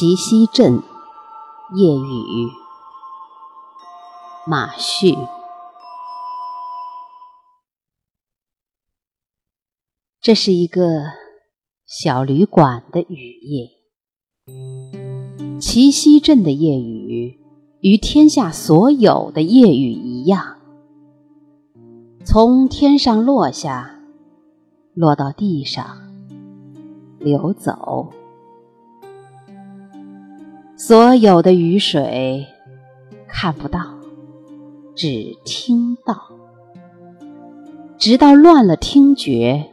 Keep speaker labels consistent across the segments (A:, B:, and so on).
A: 齐溪镇夜雨，马旭。这是一个小旅馆的雨夜。齐溪镇的夜雨，与天下所有的夜雨一样，从天上落下，落到地上，流走。所有的雨水看不到，只听到，直到乱了听觉，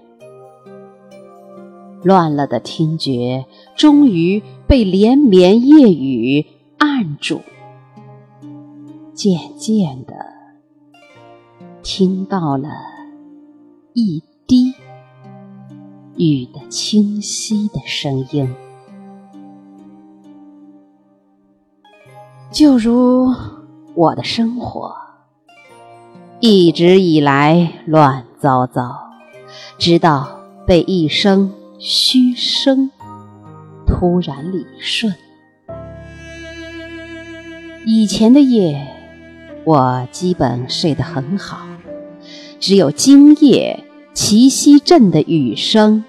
A: 乱了的听觉终于被连绵夜雨按住，渐渐的听到了一滴雨的清晰的声音。就如我的生活，一直以来乱糟糟，直到被一声嘘声突然理顺。以前的夜，我基本睡得很好，只有今夜齐溪镇的雨声，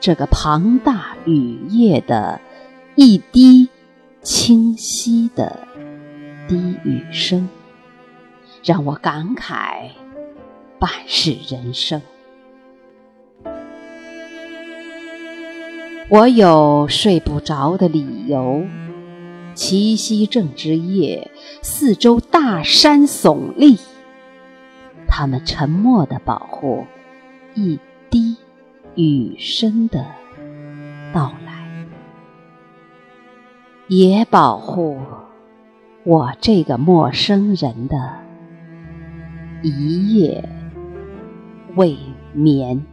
A: 这个庞大雨夜的一滴。清晰的低语声，让我感慨半世人生。我有睡不着的理由。齐溪镇之夜，四周大山耸立，他们沉默的保护一滴雨声的到。也保护我这个陌生人的一夜未眠。